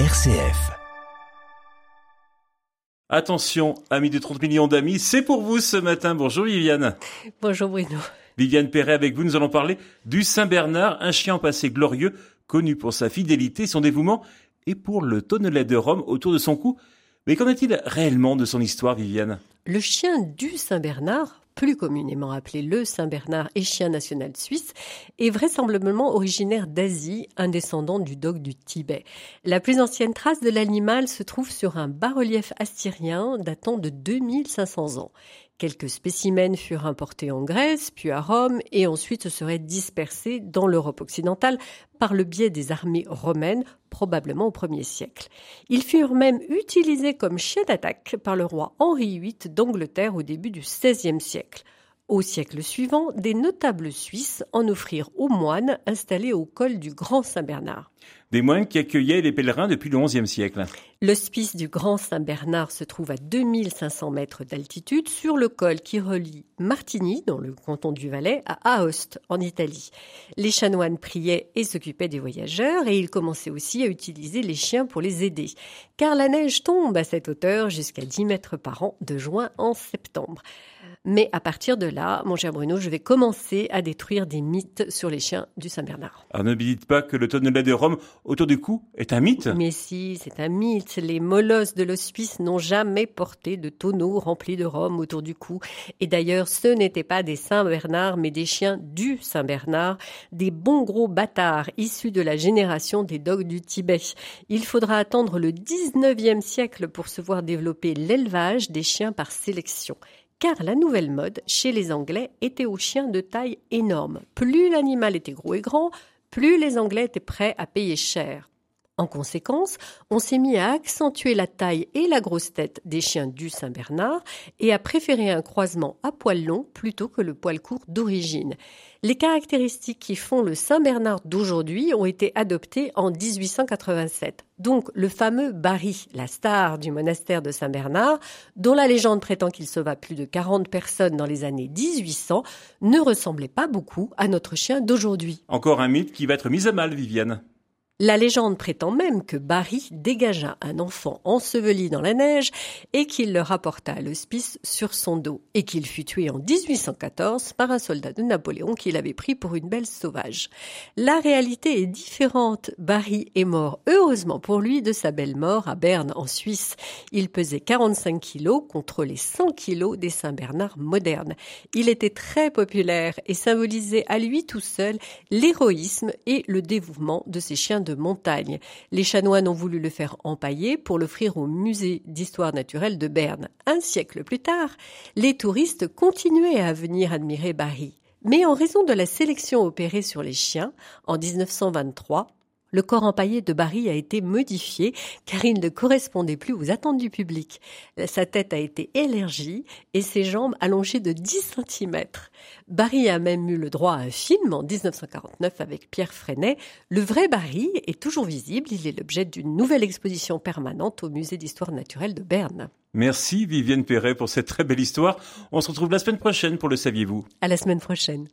RCF. Attention, amis de 30 millions d'amis, c'est pour vous ce matin. Bonjour Viviane. Bonjour Bruno. Viviane Perret avec vous, nous allons parler du Saint-Bernard, un chien en passé glorieux, connu pour sa fidélité, son dévouement et pour le tonnelet de Rome autour de son cou. Mais qu'en est-il réellement de son histoire, Viviane? Le chien du Saint-Bernard, plus communément appelé le Saint-Bernard et chien national suisse, est vraisemblablement originaire d'Asie, un descendant du dog du Tibet. La plus ancienne trace de l'animal se trouve sur un bas-relief assyrien datant de 2500 ans. Quelques spécimens furent importés en Grèce, puis à Rome, et ensuite seraient dispersés dans l'Europe occidentale par le biais des armées romaines, probablement au 1er siècle. Ils furent même utilisés comme chien d'attaque par le roi Henri VIII d'Angleterre au début du XVIe siècle. Au siècle suivant, des notables suisses en offrirent aux moines installés au col du Grand Saint-Bernard. Des moines qui accueillaient les pèlerins depuis le XIe siècle. L'hospice du Grand Saint-Bernard se trouve à 2500 mètres d'altitude sur le col qui relie Martigny, dans le canton du Valais, à Aoste, en Italie. Les chanoines priaient et s'occupaient des voyageurs et ils commençaient aussi à utiliser les chiens pour les aider. Car la neige tombe à cette hauteur jusqu'à 10 mètres par an de juin en septembre. Mais à partir de là, mon cher Bruno, je vais commencer à détruire des mythes sur les chiens du Saint-Bernard. Alors ne dites pas que le tonnelet de Rome autour du cou est un mythe Mais si, c'est un mythe. Les molosses de l'hospice n'ont jamais porté de tonneau rempli de rhum autour du cou. Et d'ailleurs, ce n'étaient pas des Saint-Bernard, mais des chiens du Saint-Bernard, des bons gros bâtards issus de la génération des dogs du Tibet. Il faudra attendre le 19e siècle pour se voir développer l'élevage des chiens par sélection car la nouvelle mode chez les Anglais était aux chiens de taille énorme. Plus l'animal était gros et grand, plus les Anglais étaient prêts à payer cher. En conséquence, on s'est mis à accentuer la taille et la grosse tête des chiens du Saint-Bernard et à préférer un croisement à poil long plutôt que le poil court d'origine. Les caractéristiques qui font le Saint-Bernard d'aujourd'hui ont été adoptées en 1887. Donc le fameux Barry, la star du monastère de Saint-Bernard, dont la légende prétend qu'il sauva plus de 40 personnes dans les années 1800, ne ressemblait pas beaucoup à notre chien d'aujourd'hui. Encore un mythe qui va être mis à mal, Viviane. La légende prétend même que Barry dégagea un enfant enseveli dans la neige et qu'il le rapporta à l'hospice sur son dos et qu'il fut tué en 1814 par un soldat de Napoléon qu'il avait pris pour une belle sauvage. La réalité est différente. Barry est mort, heureusement pour lui, de sa belle mort à Berne en Suisse. Il pesait 45 kilos contre les 100 kilos des Saint-Bernard modernes. Il était très populaire et symbolisait à lui tout seul l'héroïsme et le dévouement de ses chiens de montagne. Les chanoines ont voulu le faire empailler pour l'offrir au musée d'histoire naturelle de Berne. Un siècle plus tard, les touristes continuaient à venir admirer Barry. Mais en raison de la sélection opérée sur les chiens en 1923, le corps empaillé de Barry a été modifié car il ne correspondait plus aux attentes du public. Sa tête a été élargie et ses jambes allongées de 10 cm. Barry a même eu le droit à un film en 1949 avec Pierre Freinet. Le vrai Barry est toujours visible. Il est l'objet d'une nouvelle exposition permanente au musée d'histoire naturelle de Berne. Merci Vivienne Perret pour cette très belle histoire. On se retrouve la semaine prochaine pour le saviez-vous. À la semaine prochaine.